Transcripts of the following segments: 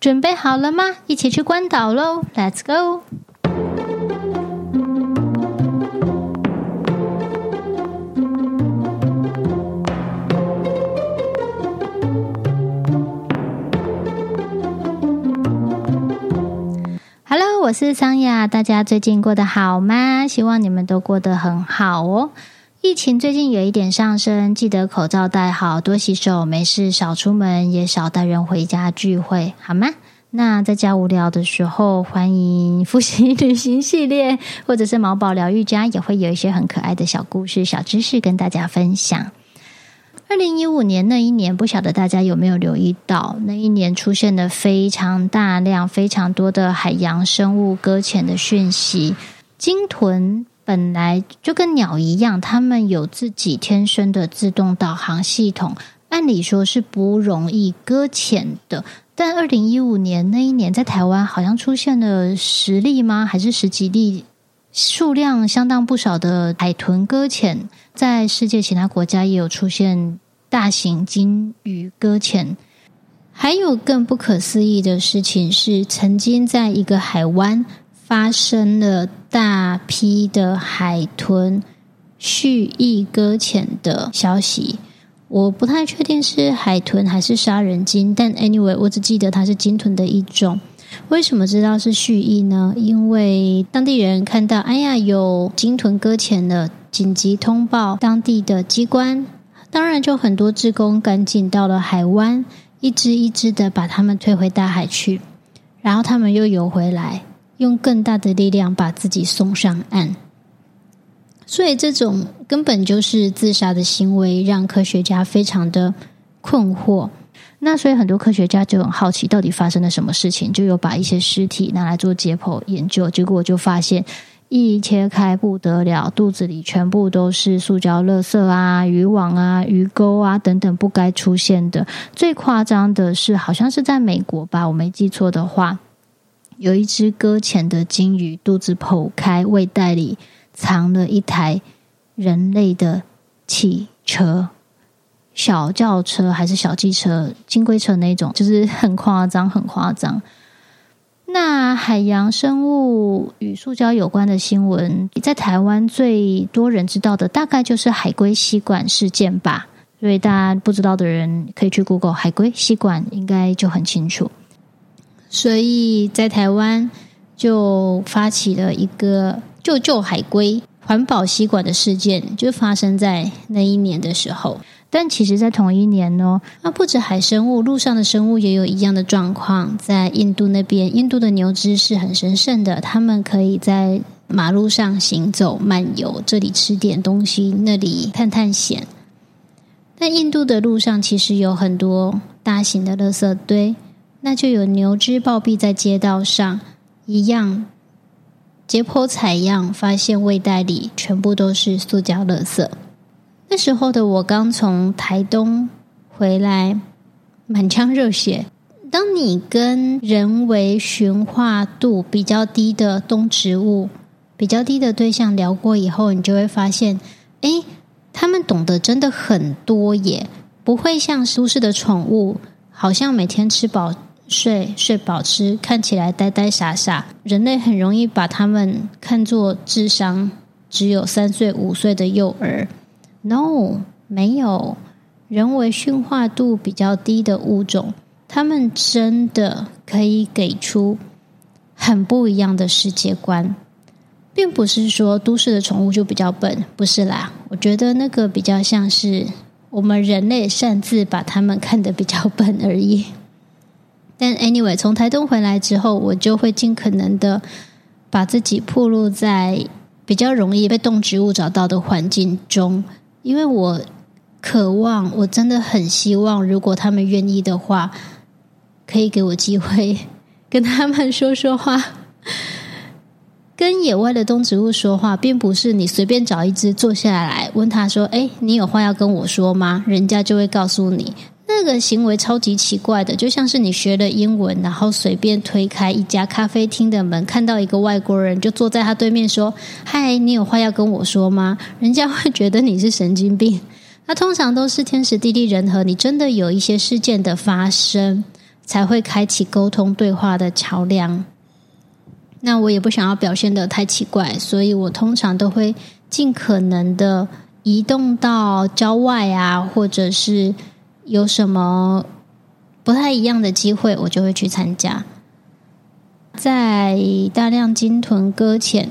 准备好了吗？一起去关岛喽！Let's go！我是桑雅，大家最近过得好吗？希望你们都过得很好哦。疫情最近有一点上升，记得口罩戴好，多洗手，没事少出门，也少带人回家聚会，好吗？那在家无聊的时候，欢迎复习旅行系列，或者是毛宝疗愈家，也会有一些很可爱的小故事、小知识跟大家分享。二零一五年那一年，不晓得大家有没有留意到，那一年出现了非常大量、非常多的海洋生物搁浅的讯息。鲸豚本来就跟鸟一样，它们有自己天生的自动导航系统，按理说是不容易搁浅的。但二零一五年那一年，在台湾好像出现了十例吗？还是十几例？数量相当不少的海豚搁浅，在世界其他国家也有出现大型鲸鱼搁浅。还有更不可思议的事情是，曾经在一个海湾发生了大批的海豚蓄意搁浅的消息。我不太确定是海豚还是杀人鲸，但 anyway，我只记得它是鲸豚的一种。为什么知道是蓄意呢？因为当地人看到，哎呀，有鲸豚搁浅了，紧急通报当地的机关，当然就很多志工赶紧到了海湾，一只一只的把它们推回大海去，然后他们又游回来，用更大的力量把自己送上岸。所以这种根本就是自杀的行为，让科学家非常的困惑。那所以很多科学家就很好奇，到底发生了什么事情，就有把一些尸体拿来做解剖研究，结果就发现一切开不得了，肚子里全部都是塑胶垃圾啊、渔网啊、鱼钩啊等等不该出现的。最夸张的是，好像是在美国吧，我没记错的话，有一只搁浅的鲸鱼肚子剖开，胃袋里藏了一台人类的汽车。小轿车还是小汽车、金龟车那种，就是很夸张，很夸张。那海洋生物与塑胶有关的新闻，在台湾最多人知道的，大概就是海龟吸管事件吧。所以大家不知道的人，可以去 Google 海龟吸管，应该就很清楚。所以在台湾就发起了一个救救海龟环保吸管的事件，就发生在那一年的时候。但其实，在同一年呢，那不止海生物，陆上的生物也有一样的状况。在印度那边，印度的牛只是很神圣的，他们可以在马路上行走、漫游，这里吃点东西，那里探探险。但印度的路上其实有很多大型的垃圾堆，那就有牛只暴毙在街道上，一样解剖采样，发现胃袋里全部都是塑胶垃圾。那时候的我刚从台东回来，满腔热血。当你跟人为驯化度比较低的动植物、比较低的对象聊过以后，你就会发现，诶，他们懂得真的很多耶，不会像都市的宠物，好像每天吃饱睡，睡饱吃，看起来呆呆傻傻。人类很容易把他们看作智商只有三岁、五岁的幼儿。No，没有人为驯化度比较低的物种，他们真的可以给出很不一样的世界观，并不是说都市的宠物就比较笨，不是啦。我觉得那个比较像是我们人类擅自把他们看得比较笨而已。但 anyway，从台东回来之后，我就会尽可能的把自己暴露在比较容易被动植物找到的环境中。因为我渴望，我真的很希望，如果他们愿意的话，可以给我机会 跟他们说说话。跟野外的动植物说话，并不是你随便找一只坐下来问他说：“诶，你有话要跟我说吗？”人家就会告诉你。那个行为超级奇怪的，就像是你学了英文，然后随便推开一家咖啡厅的门，看到一个外国人就坐在他对面说：“嗨，你有话要跟我说吗？”人家会觉得你是神经病。那通常都是天时地利人和，你真的有一些事件的发生，才会开启沟通对话的桥梁。那我也不想要表现得太奇怪，所以我通常都会尽可能的移动到郊外啊，或者是有什么不太一样的机会，我就会去参加。在大量鲸豚搁浅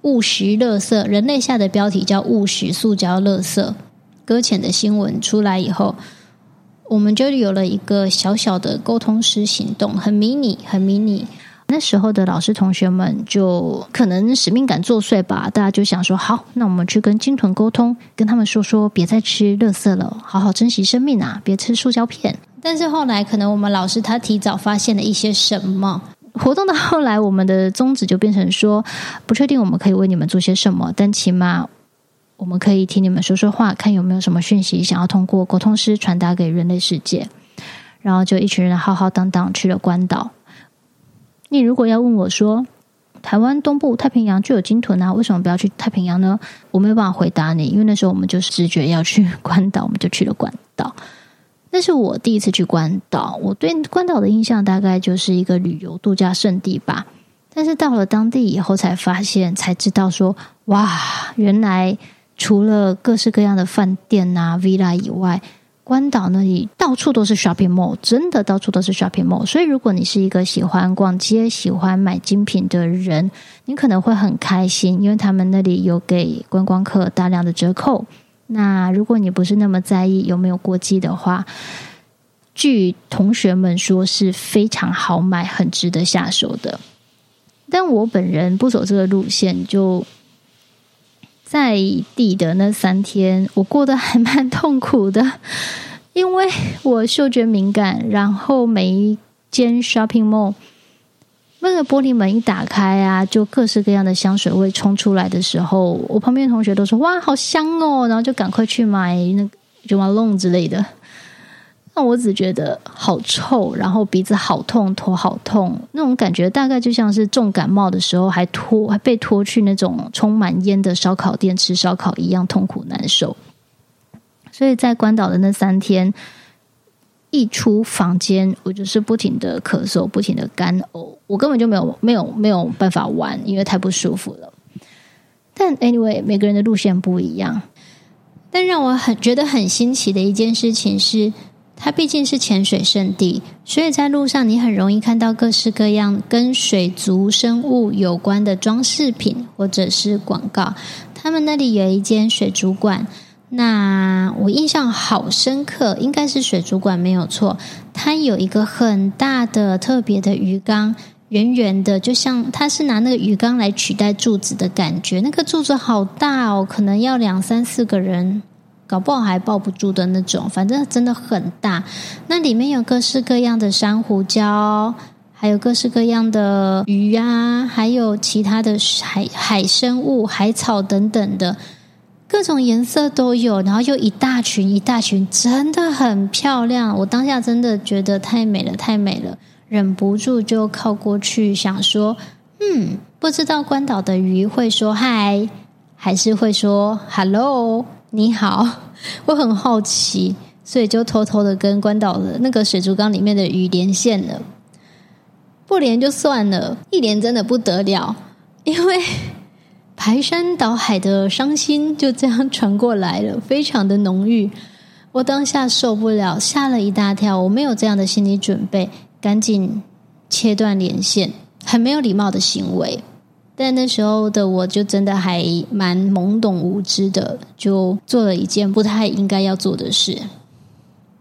误食垃圾，人类下的标题叫“误食塑胶垃圾”搁浅的新闻出来以后，我们就有了一个小小的沟通师行动，很迷你，很迷你。那时候的老师同学们就可能使命感作祟吧，大家就想说：好，那我们去跟鲸豚沟通，跟他们说说，别再吃垃圾了，好好珍惜生命啊，别吃塑胶片。但是后来，可能我们老师他提早发现了一些什么。活动到后来，我们的宗旨就变成说：不确定我们可以为你们做些什么，但起码我们可以听你们说说话，看有没有什么讯息想要通过沟通师传达给人类世界。然后就一群人浩浩荡荡去了关岛。你如果要问我说，台湾东部太平洋就有鲸豚啊，为什么不要去太平洋呢？我没有办法回答你，因为那时候我们就直觉要去关岛，我们就去了关岛。那是我第一次去关岛，我对关岛的印象大概就是一个旅游度假胜地吧。但是到了当地以后，才发现，才知道说，哇，原来除了各式各样的饭店啊、villa 以外，关岛那里到处都是 shopping mall，真的到处都是 shopping mall。所以，如果你是一个喜欢逛街、喜欢买精品的人，你可能会很开心，因为他们那里有给观光客大量的折扣。那如果你不是那么在意有没有过季的话，据同学们说是非常好买、很值得下手的。但我本人不走这个路线，就在地的那三天，我过得还蛮痛苦的。因为我嗅觉敏感，然后每一间 shopping mall 那个玻璃门一打开啊，就各式各样的香水味冲出来的时候，我旁边同学都说：“哇，好香哦！”然后就赶快去买那个 j o a l o n 之类的。那我只觉得好臭，然后鼻子好痛，头好痛，那种感觉大概就像是重感冒的时候还拖还被拖去那种充满烟的烧烤店吃烧烤一样痛苦难受。所以在关岛的那三天，一出房间，我就是不停的咳嗽，不停的干呕，我根本就没有没有没有办法玩，因为太不舒服了。但 anyway，每个人的路线不一样。但让我很觉得很新奇的一件事情是，它毕竟是潜水圣地，所以在路上你很容易看到各式各样跟水族生物有关的装饰品或者是广告。他们那里有一间水族馆。那我印象好深刻，应该是水族馆没有错。它有一个很大的、特别的鱼缸，圆圆的，就像它是拿那个鱼缸来取代柱子的感觉。那个柱子好大哦，可能要两三四个人，搞不好还抱不住的那种。反正真的很大。那里面有各式各样的珊瑚礁，还有各式各样的鱼啊，还有其他的海海生物、海草等等的。各种颜色都有，然后又一大群一大群，真的很漂亮。我当下真的觉得太美了，太美了，忍不住就靠过去想说：“嗯，不知道关岛的鱼会说嗨，还是会说 hello，你好？” 我很好奇，所以就偷偷的跟关岛的那个水族缸里面的鱼连线了。不连就算了，一连真的不得了，因为。排山倒海的伤心就这样传过来了，非常的浓郁。我当下受不了，吓了一大跳。我没有这样的心理准备，赶紧切断连线，很没有礼貌的行为。但那时候的我就真的还蛮懵懂无知的，就做了一件不太应该要做的事。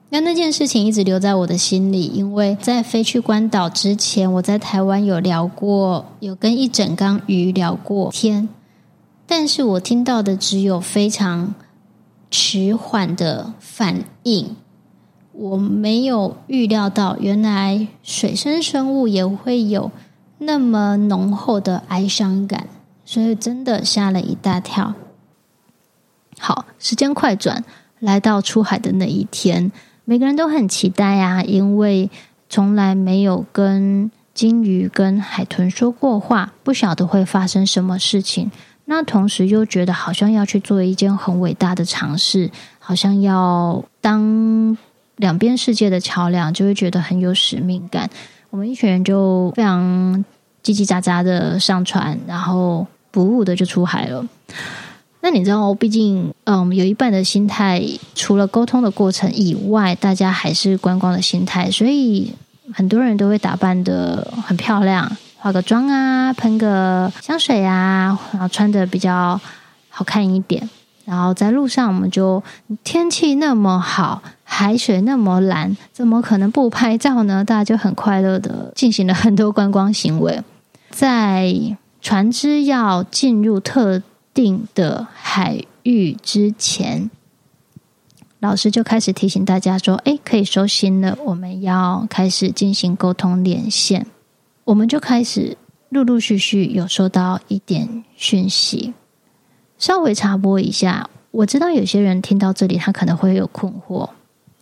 那那件事情一直留在我的心里，因为在飞去关岛之前，我在台湾有聊过，有跟一整缸鱼聊过天。但是我听到的只有非常迟缓的反应，我没有预料到原来水生生物也会有那么浓厚的哀伤感，所以真的吓了一大跳。好，时间快转，来到出海的那一天，每个人都很期待啊，因为从来没有跟鲸鱼、跟海豚说过话，不晓得会发生什么事情。那同时又觉得好像要去做一件很伟大的尝试，好像要当两边世界的桥梁，就会觉得很有使命感。我们一群人就非常叽叽喳喳的上船，然后不误的就出海了。那你知道，毕竟，嗯，有一半的心态，除了沟通的过程以外，大家还是观光的心态，所以很多人都会打扮的很漂亮，化个妆啊，喷个香水啊，然后穿的比较好看一点。然后在路上，我们就天气那么好，海水那么蓝，怎么可能不拍照呢？大家就很快乐的进行了很多观光行为。在船只要进入特定的海域之前，老师就开始提醒大家说：“哎，可以收心了，我们要开始进行沟通连线。”我们就开始陆陆续续有收到一点讯息。稍微插播一下，我知道有些人听到这里，他可能会有困惑。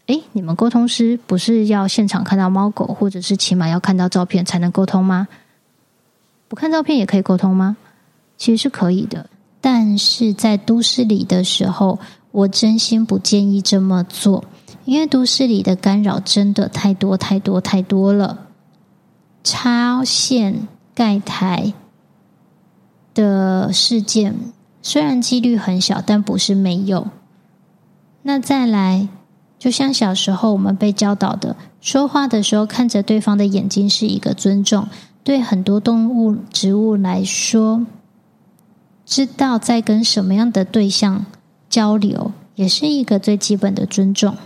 诶，你们沟通师不是要现场看到猫狗，或者是起码要看到照片才能沟通吗？不看照片也可以沟通吗？其实是可以的，但是在都市里的时候，我真心不建议这么做，因为都市里的干扰真的太多太多太多了，插线盖台的事件。虽然几率很小，但不是没有。那再来，就像小时候我们被教导的，说话的时候看着对方的眼睛是一个尊重。对很多动物、植物来说，知道在跟什么样的对象交流，也是一个最基本的尊重。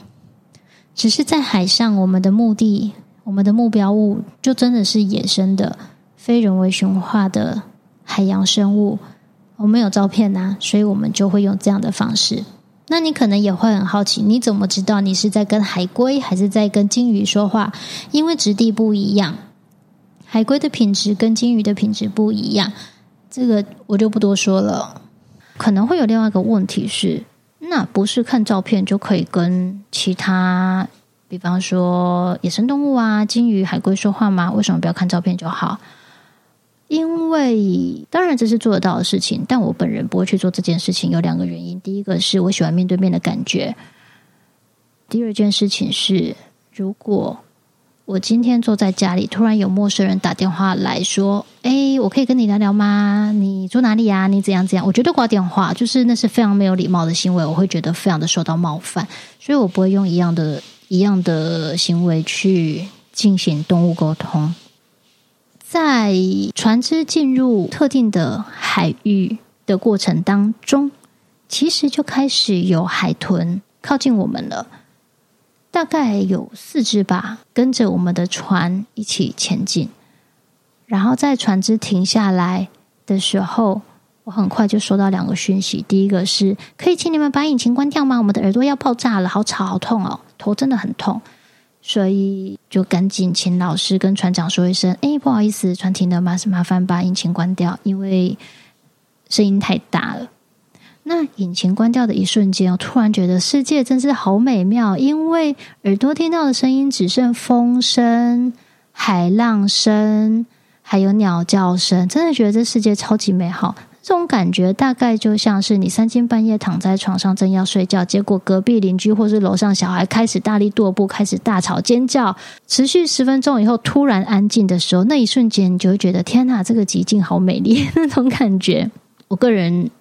只是在海上，我们的目的、我们的目标物，就真的是野生的、非人为驯化的海洋生物。我们有照片呐、所以我们就会用这样的方式。那你可能也会很好奇，你怎么知道你是在跟海龟还是在跟鲸鱼说话？因为质地不一样，海龟的品质跟鲸鱼的品质不一样，这个我就不多说了。可能会有另外一个问题是，那不是看照片就可以跟其他，比方说野生动物啊，鲸鱼、海龟说话吗？为什么不要看照片就好？因为当然这是做得到的事情，但我本人不会去做这件事情。有两个原因：第一个是我喜欢面对面的感觉；第二件事情是，如果我今天坐在家里，突然有陌生人打电话来说：“哎，我可以跟你聊聊吗？你住哪里呀？你怎样怎样？”我绝对挂电话，就是那是非常没有礼貌的行为，我会觉得非常的受到冒犯，所以我不会用一样的一样的行为去进行动物沟通。在船只进入特定的海域的过程当中，其实就开始有海豚靠近我们了，大概有四只吧，跟着我们的船一起前进。然后在船只停下来的时候，我很快就收到两个讯息。第一个是，可以请你们把引擎关掉吗？我们的耳朵要爆炸了，好吵，好痛哦，头真的很痛。所以就赶紧请老师跟船长说一声：“哎，不好意思，船停了，麻麻烦把引擎关掉，因为声音太大了。”那引擎关掉的一瞬间，我突然觉得世界真是好美妙，因为耳朵听到的声音只剩风声、海浪声，还有鸟叫声，真的觉得这世界超级美好。这种感觉大概就像是你三更半夜躺在床上正要睡觉，结果隔壁邻居或是楼上小孩开始大力踱步，开始大吵尖叫，持续十分钟以后突然安静的时候，那一瞬间你就会觉得天哪，这个寂静好美丽 那种感觉。我个人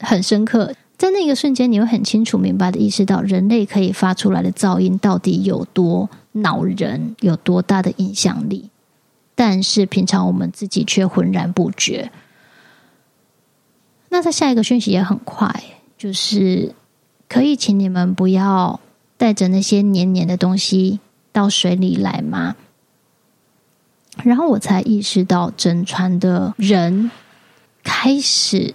很深刻，在那个瞬间，你会很清楚明白的意识到人类可以发出来的噪音到底有多恼人，有多大的影响力，但是平常我们自己却浑然不觉。那在下一个讯息也很快，就是可以请你们不要带着那些黏黏的东西到水里来吗？然后我才意识到，整船的人开始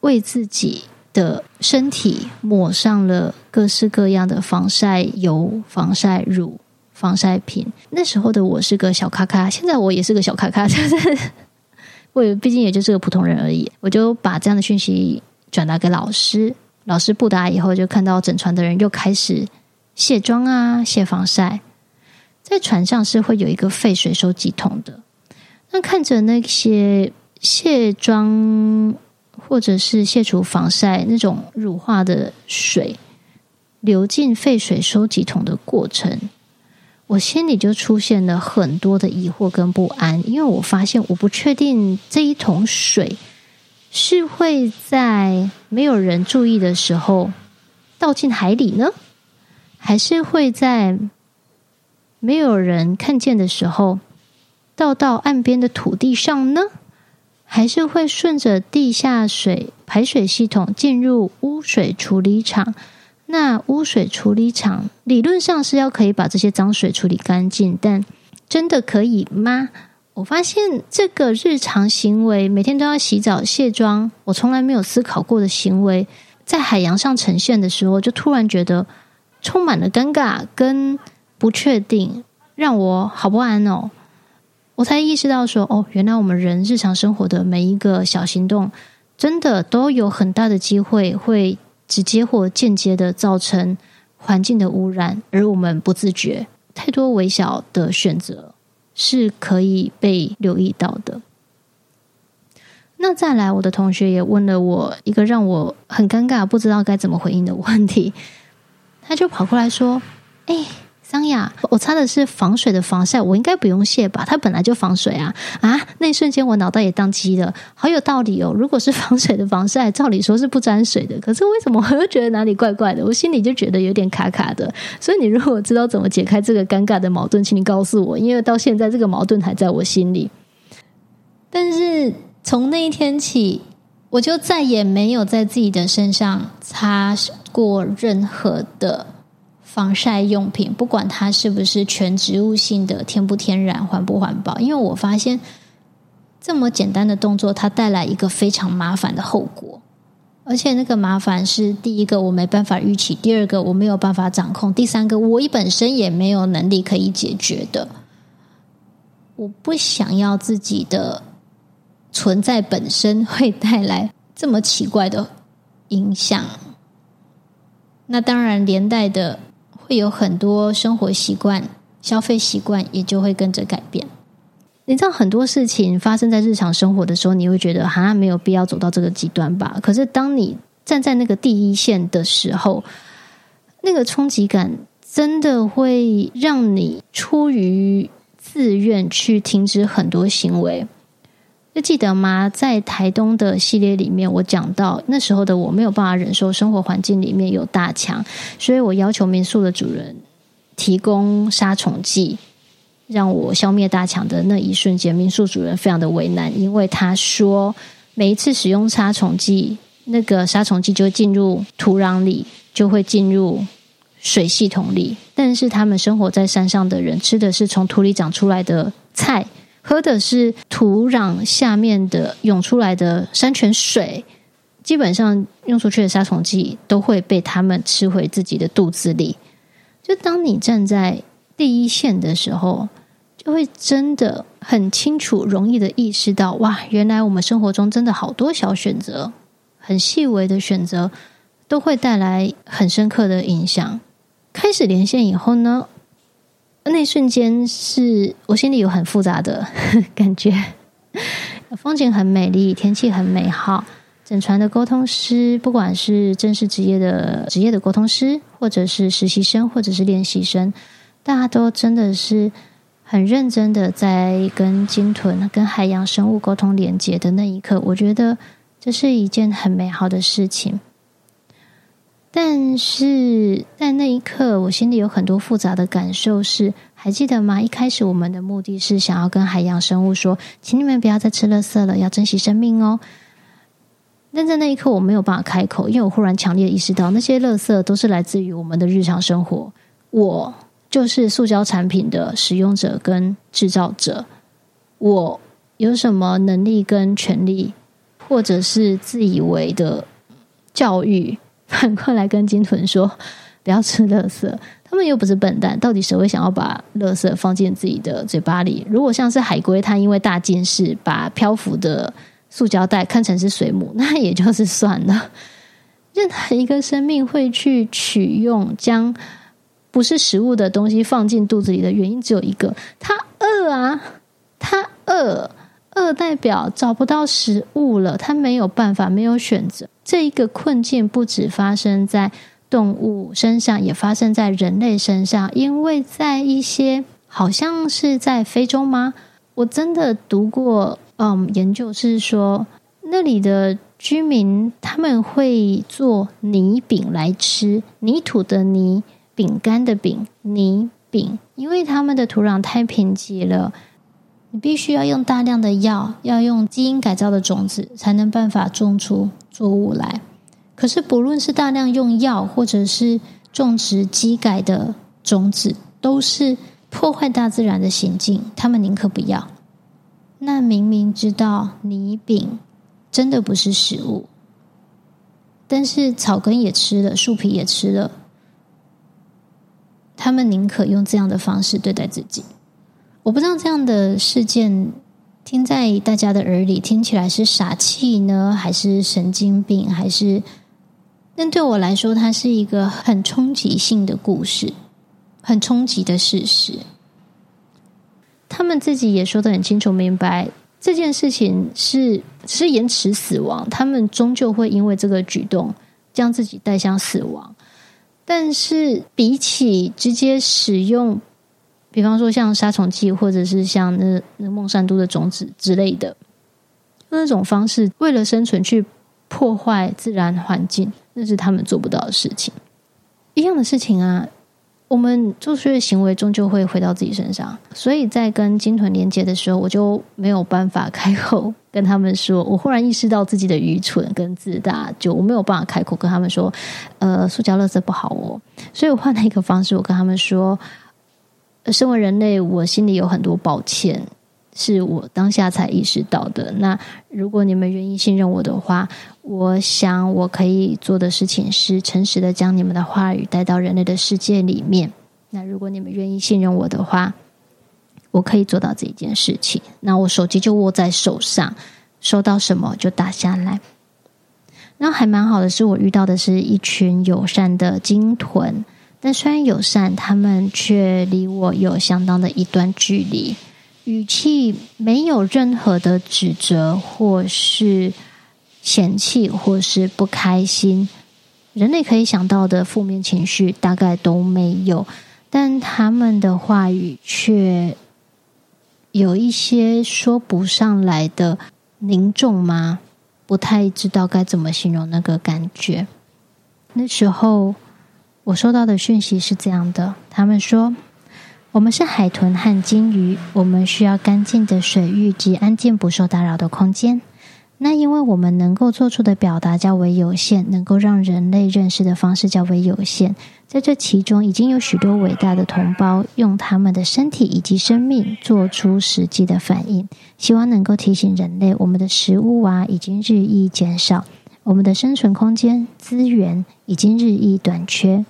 为自己的身体抹上了各式各样的防晒油、防晒乳、防晒品。那时候的我是个小咖咖，现在我也是个小咖咖，就是。我也毕竟也就是个普通人而已，我就把这样的讯息转达给老师。老师布达以后，就看到整船的人又开始卸妆啊、卸防晒。在船上是会有一个废水收集桶的。那看着那些卸妆或者是卸除防晒那种乳化的水，流进废水收集桶的过程，我心里就出现了很多的疑惑跟不安，因为我发现我不确定这一桶水是会在没有人注意的时候倒进海里呢，还是会在没有人看见的时候倒到岸边的土地上呢？还是会顺着地下水排水系统进入污水处理厂？那污水处理厂理论上是要可以把这些脏水处理干净，但真的可以吗？我发现这个日常行为，每天都要洗澡卸妆，我从来没有思考过的行为，在海洋上呈现的时候，就突然觉得充满了尴尬跟不确定，让我好不安哦。我才意识到说，哦，原来我们人日常生活的每一个小行动，真的都有很大的机会会直接或间接的造成环境的污染，而我们不自觉。太多微小的选择是可以被留意到的。那再来，我的同学也问了我一个让我很尴尬、不知道该怎么回应的问题，他就跑过来说：“哎。”桑雅，我擦的是防水的防晒，我应该不用卸吧？它本来就防水啊！啊，那一瞬间我脑袋也宕机了，好有道理哦。如果是防水的防晒，照理说是不沾水的，可是为什么我又觉得哪里怪怪的？我心里就觉得有点卡卡的。所以你如果知道怎么解开这个尴尬的矛盾，请你告诉我，因为到现在这个矛盾还在我心里。但是从那一天起，我就再也没有在自己的身上擦过任何的。防晒用品，不管它是不是全植物性的、天不天然、环不环保，因为我发现这么简单的动作，它带来一个非常麻烦的后果，而且那个麻烦是第一个我没办法预期，第二个我没有办法掌控，第三个我本身也没有能力可以解决的。我不想要自己的存在本身会带来这么奇怪的影响，那当然连带的。会有很多生活习惯、消费习惯也就会跟着改变。你知道很多事情发生在日常生活的时候，你会觉得好像没有必要走到这个极端吧？可是当你站在那个第一线的时候，那个冲击感真的会让你出于自愿去停止很多行为。就记得吗？在台东的系列里面，我讲到那时候的我没有办法忍受生活环境里面有大强，所以我要求民宿的主人提供杀虫剂，让我消灭大强的那一瞬间，民宿主人非常的为难，因为他说每一次使用杀虫剂，那个杀虫剂就会进入土壤里，就会进入水系统里，但是他们生活在山上的人吃的是从土里长出来的菜。喝的是土壤下面的涌出来的山泉水，基本上用出去的杀虫剂都会被他们吃回自己的肚子里。就当你站在第一线的时候，就会真的很清楚、容易的意识到，哇，原来我们生活中真的好多小选择，很细微的选择，都会带来很深刻的影响。开始连线以后呢，那一瞬间是我心里有很复杂的 感觉，风景很美丽，天气很美好。整船的沟通师，不管是正式职业的职业的沟通师，或者是实习生，或者是练习生，大家都真的是很认真的在跟鲸豚、跟海洋生物沟通连接的那一刻，我觉得这是一件很美好的事情。但是在那一刻，我心里有很多复杂的感受是。还记得吗？一开始我们的目的是想要跟海洋生物说，请你们不要再吃垃圾了，要珍惜生命哦。但在那一刻，我没有办法开口，因为我忽然强烈意识到，那些垃圾都是来自于我们的日常生活。我就是塑胶产品的使用者跟制造者。我有什么能力跟权利，或者是自以为的教育？反过来跟金豚说 不要吃垃圾，他们又不是笨蛋，到底谁会想要把垃圾放进自己的嘴巴里？如果像是海龟，它因为大近视，把漂浮的塑胶袋看成是水母，那也就是算了。任何一个生命会去取用将不是食物的东西放进肚子里的原因只有一个，它饿啊，它饿。饿代表找不到食物了，他没有办法，没有选择。这一个困境不止发生在动物身上，也发生在人类身上。因为在一些好像是在非洲吗？我真的读过，嗯，研究是说那里的居民他们会做泥饼来吃，泥土的泥，饼干的饼，泥饼，因为他们的土壤太贫瘠了。你必须要用大量的药，要用基因改造的种子，才能办法种出作物来。可是，不论是大量用药，或者是种植基改的种子，都是破坏大自然的行径。他们宁可不要。那明明知道泥饼真的不是食物，但是草根也吃了，树皮也吃了，他们宁可用这样的方式对待自己。我不知道这样的事件听在大家的耳里听起来是傻气呢，还是神经病，还是？但对我来说，它是一个很冲击性的故事，很冲击的事实。他们自己也说得很清楚明白，这件事情是是延迟死亡，他们终究会因为这个举动将自己带向死亡。但是比起直接使用。比方说，像杀虫剂，或者是像那那孟山都的种子之类的那种方式，为了生存去破坏自然环境，那是他们做不到的事情。一样的事情啊，我们做出的行为终究会回到自己身上。所以在跟鲸豚连接的时候，我就没有办法开口跟他们说。我忽然意识到自己的愚蠢跟自大，就我没有办法开口跟他们说，呃，塑胶垃圾不好哦。所以我换了一个方式，我跟他们说。身为人类，我心里有很多抱歉，是我当下才意识到的。那如果你们愿意信任我的话，我想我可以做的事情是诚实的将你们的话语带到人类的世界里面。那如果你们愿意信任我的话，我可以做到这一件事情。那我手机就握在手上，收到什么就打下来。那还蛮好的是，我遇到的是一群友善的鲸豚。但虽然友善，他们却离我有相当的一段距离，语气没有任何的指责，或是嫌弃，或是不开心。人类可以想到的负面情绪大概都没有，但他们的话语却有一些说不上来的凝重吗？不太知道该怎么形容那个感觉。那时候。我收到的讯息是这样的：他们说，我们是海豚和鲸鱼，我们需要干净的水域及安静不受打扰的空间。那因为我们能够做出的表达较为有限，能够让人类认识的方式较为有限，在这其中已经有许多伟大的同胞用他们的身体以及生命做出实际的反应，希望能够提醒人类，我们的食物啊已经日益减少，我们的生存空间资源已经日益短缺。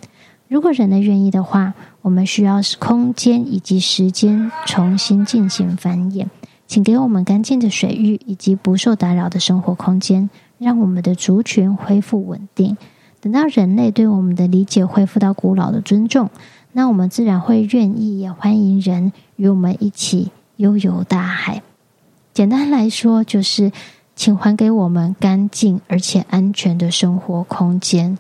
如果人类愿意的话，我们需要空间以及时间重新进行繁衍。请给我们干净的水域以及不受打扰的生活空间，让我们的族群恢复稳定。等到人类对我们的理解恢复到古老的尊重，那我们自然会愿意也欢迎人与我们一起悠游大海。简单来说，就是请还给我们干净而且安全的生活空间。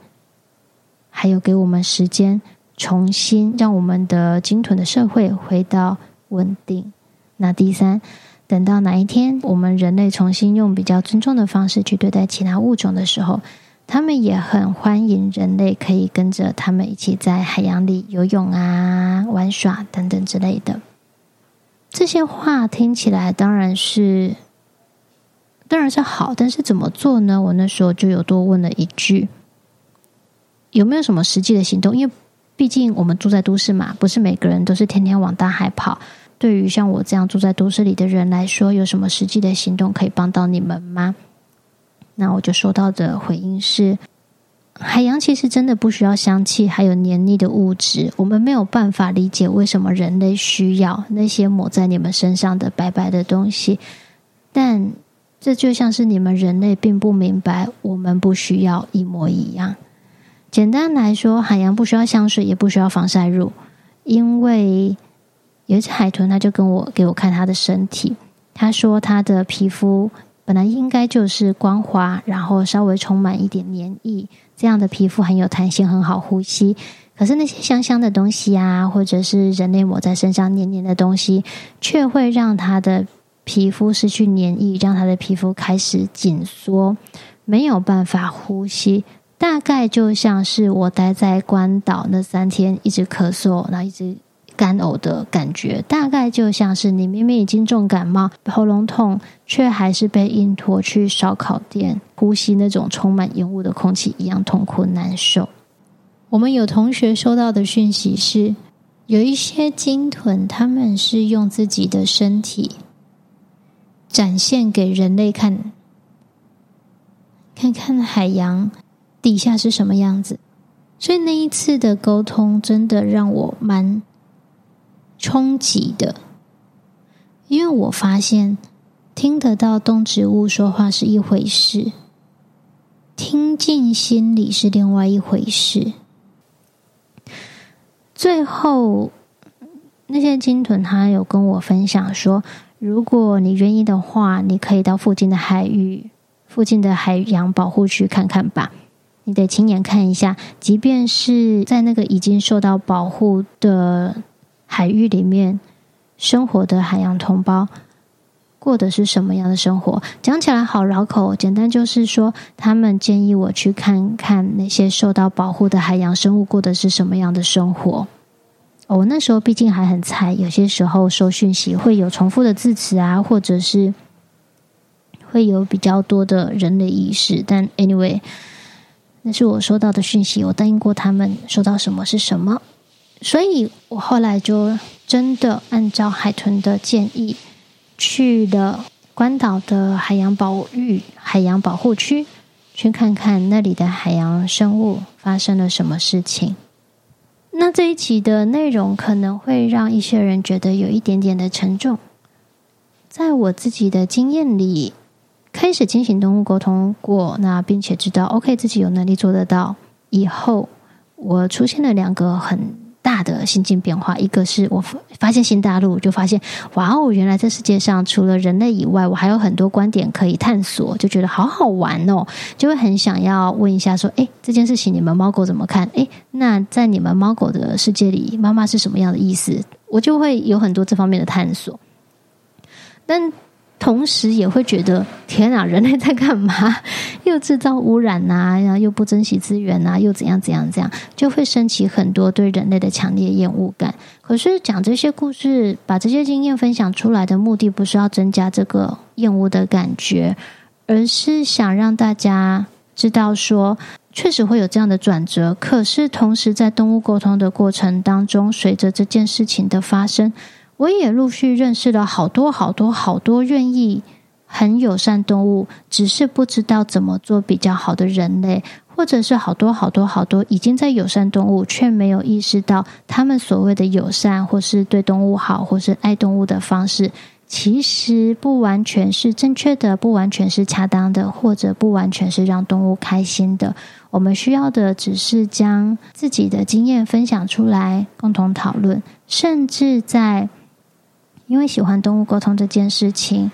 还有给我们时间，重新让我们的鲸豚的社会回到稳定。那第三，等到哪一天我们人类重新用比较尊重的方式去对待其他物种的时候，他们也很欢迎人类可以跟着他们一起在海洋里游泳啊、玩耍等等之类的。这些话听起来当然是，当然是好，但是怎么做呢？我那时候就有多问了一句。有没有什么实际的行动？因为毕竟我们住在都市嘛，不是每个人都是天天往大海跑。对于像我这样住在都市里的人来说，有什么实际的行动可以帮到你们吗？那我就收到的回应是：海洋其实真的不需要香气，还有黏腻的物质。我们没有办法理解为什么人类需要那些抹在你们身上的白白的东西，但这就像是你们人类并不明白，我们不需要一模一样。简单来说，海洋不需要香水，也不需要防晒乳，因为有一只海豚，他就跟我给我看他的身体，他说他的皮肤本来应该就是光滑，然后稍微充满一点黏液，这样的皮肤很有弹性，很好呼吸。可是那些香香的东西啊，或者是人类抹在身上黏黏的东西，却会让他的皮肤失去黏液，让他的皮肤开始紧缩，没有办法呼吸。大概就像是我待在关岛那三天，一直咳嗽，然后一直。干呕的感觉，大概就像是你明明已经重感冒、喉咙痛，却还是被硬拖去烧烤店呼吸那种充满烟雾的空气一样痛苦难受。我们有同学收到的讯息是，有一些鲸豚，他们是用自己的身体展现给人类看，看看海洋底下是什么样子。所以那一次的沟通，真的让我蛮。冲击的，因为我发现听得到动植物说话是一回事，听进心里是另外一回事。最后，那些鲸豚他有跟我分享说，如果你愿意的话，你可以到附近的海域、附近的海洋保护区看看吧。你得亲眼看一下，即便是在那个已经受到保护的。海域里面生活的海洋同胞过的是什么样的生活？讲起来好绕口，简单就是说，他们建议我去看看那些受到保护的海洋生物过的是什么样的生活。我那时候毕竟还很菜，有些时候收讯息会有重复的字词啊，或者是会有比较多的人类意识。但 anyway，那是我收到的讯息，我答应过他们，收到什么是什么。所以我后来就真的按照海豚的建议，去了关岛的海洋保育海洋保护区，去看看那里的海洋生物发生了什么事情。那这一集的内容可能会让一些人觉得有一点点的沉重。在我自己的经验里，开始进行动物沟通过，那并且知道 OK 自己有能力做得到以后，我出现了两个很。大的心境变化，一个是我发现新大陆，就发现哇哦，原来这世界上除了人类以外，我还有很多观点可以探索，就觉得好好玩哦，就会很想要问一下说，诶，这件事情你们猫狗怎么看？诶，那在你们猫狗的世界里，妈妈是什么样的意思？我就会有很多这方面的探索，但。同时也会觉得天啊，人类在干嘛？又制造污染呐、啊，然后又不珍惜资源呐、啊，又怎样怎样怎样，就会升起很多对人类的强烈厌恶感。可是讲这些故事，把这些经验分享出来的目的，不是要增加这个厌恶的感觉，而是想让大家知道说，确实会有这样的转折。可是同时，在动物沟通的过程当中，随着这件事情的发生。我也陆续认识了好多好多好多愿意很友善动物，只是不知道怎么做比较好的人类，或者是好多好多好多已经在友善动物，却没有意识到他们所谓的友善，或是对动物好，或是爱动物的方式，其实不完全是正确的，不完全是恰当的，或者不完全是让动物开心的。我们需要的只是将自己的经验分享出来，共同讨论，甚至在。因为喜欢动物沟通这件事情，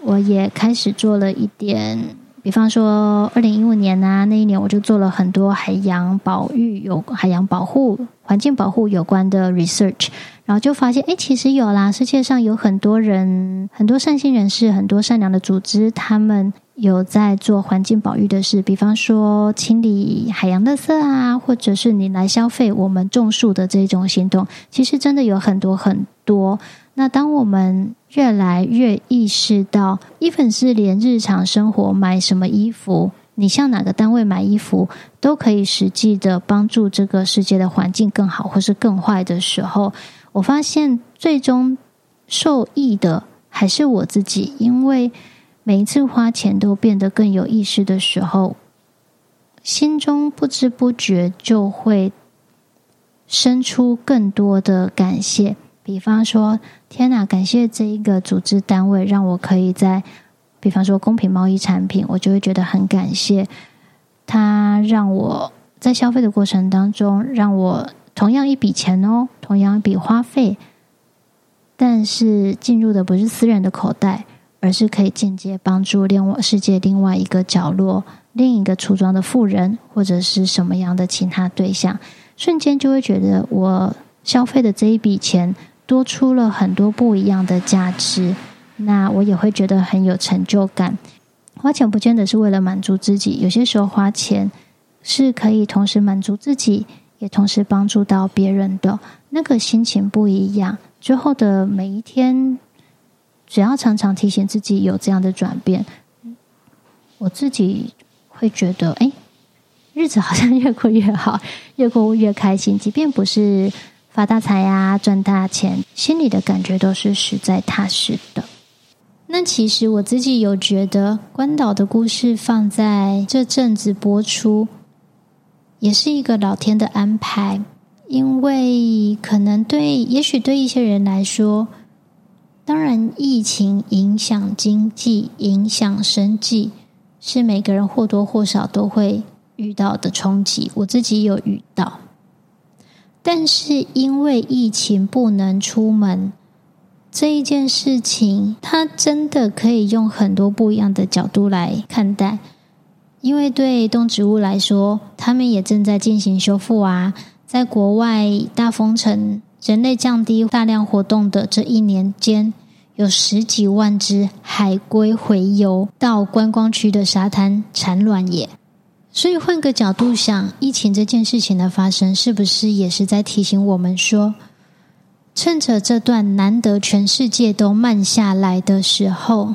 我也开始做了一点，比方说，二零一五年啊，那一年我就做了很多海洋保育、有海洋保护、环境保护有关的 research，然后就发现，哎，其实有啦，世界上有很多人、很多善心人士、很多善良的组织，他们有在做环境保育的事，比方说清理海洋垃圾啊，或者是你来消费我们种树的这种行动，其实真的有很多很多。那当我们越来越意识到，一粉是连日常生活买什么衣服，你向哪个单位买衣服，都可以实际的帮助这个世界的环境更好，或是更坏的时候，我发现最终受益的还是我自己，因为每一次花钱都变得更有意识的时候，心中不知不觉就会生出更多的感谢。比方说，天哪！感谢这一个组织单位，让我可以在，比方说公平贸易产品，我就会觉得很感谢。他让我在消费的过程当中，让我同样一笔钱哦，同样一笔花费，但是进入的不是私人的口袋，而是可以间接帮助另外世界另外一个角落、另一个村庄的富人，或者是什么样的其他对象，瞬间就会觉得我消费的这一笔钱多出了很多不一样的价值，那我也会觉得很有成就感。花钱不见得是为了满足自己，有些时候花钱是可以同时满足自己，也同时帮助到别人的，那个心情不一样。之后的每一天，只要常常提醒自己有这样的转变，我自己会觉得，哎，日子好像越过越好，越过越开心。即便不是发大财呀、赚大钱，心里的感觉都是实在踏实的。那其实我自己有觉得，关岛的故事放在这阵子播出，也是一个老天的安排。因为可能对，也许对一些人来说，当然疫情影响经济、影响生计，是每个人或多或少都会遇到的冲击。我自己有遇到，但是因为疫情不能出门。这一件事情，它真的可以用很多不一样的角度来看待。因为对动植物来说，他们也正在进行修复啊。在国外大封城、人类降低大量活动的这一年间，有十几万只海龟回游到观光区的沙滩产卵耶。所以换个角度想，疫情这件事情的发生，是不是也是在提醒我们说，趁着这段难得全世界都慢下来的时候，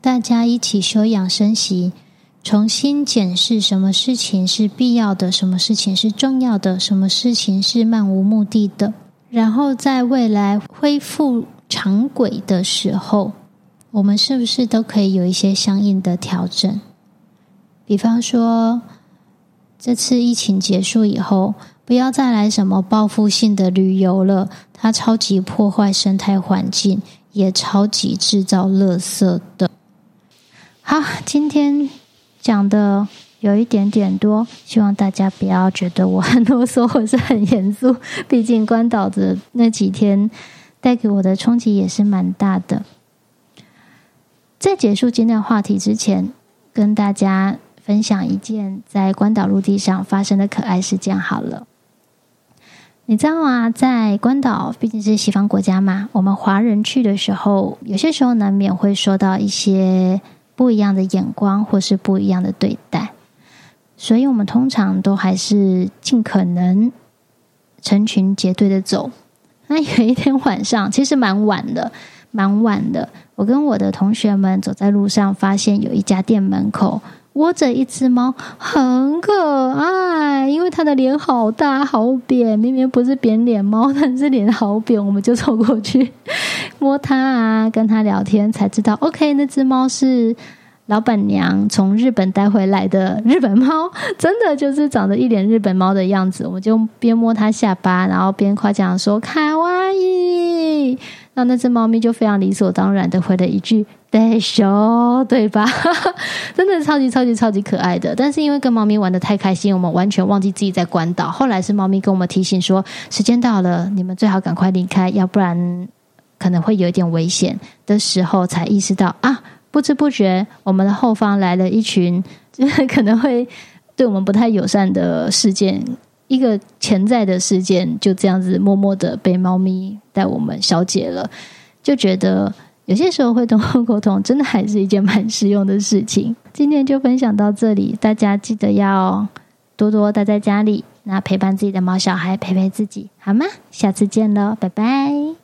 大家一起休养生息，重新检视什么事情是必要的，什么事情是重要的，什么事情是漫无目的的。然后在未来恢复常轨的时候，我们是不是都可以有一些相应的调整？比方说，这次疫情结束以后。不要再来什么报复性的旅游了，它超级破坏生态环境，也超级制造垃圾的。好，今天讲的有一点点多，希望大家不要觉得我很啰嗦或是很严肃。毕竟关岛的那几天带给我的冲击也是蛮大的。在结束今天的话题之前，跟大家分享一件在关岛陆地上发生的可爱事件好了。你知道啊，在关岛毕竟是西方国家嘛，我们华人去的时候，有些时候难免会受到一些不一样的眼光，或是不一样的对待，所以我们通常都还是尽可能成群结队的走。那有一天晚上，其实蛮晚的，蛮晚的，我跟我的同学们走在路上，发现有一家店门口。窝着一只猫，很可爱，因为它的脸好大好扁，明明不是扁脸猫，但是脸好扁，我们就凑过去 摸它啊，跟它聊天，才知道，OK，那只猫是老板娘从日本带回来的日本猫，真的就是长得一脸日本猫的样子。我们就边摸它下巴，然后边夸奖说“卡哇伊”，那那只猫咪就非常理所当然的回了一句。对，熊对吧？真的超级超级超级可爱的。但是因为跟猫咪玩得太开心，我们完全忘记自己在关岛。后来是猫咪跟我们提醒说，时间到了，你们最好赶快离开，要不然可能会有一点危险的时候，才意识到啊，不知不觉我们的后方来了一群，就是可能会对我们不太友善的事件，一个潜在的事件，就这样子默默的被猫咪带我们消解了，就觉得。有些时候会动物沟通，真的还是一件蛮实用的事情。今天就分享到这里，大家记得要多多待在家里，那陪伴自己的毛小孩，陪陪自己，好吗？下次见喽，拜拜。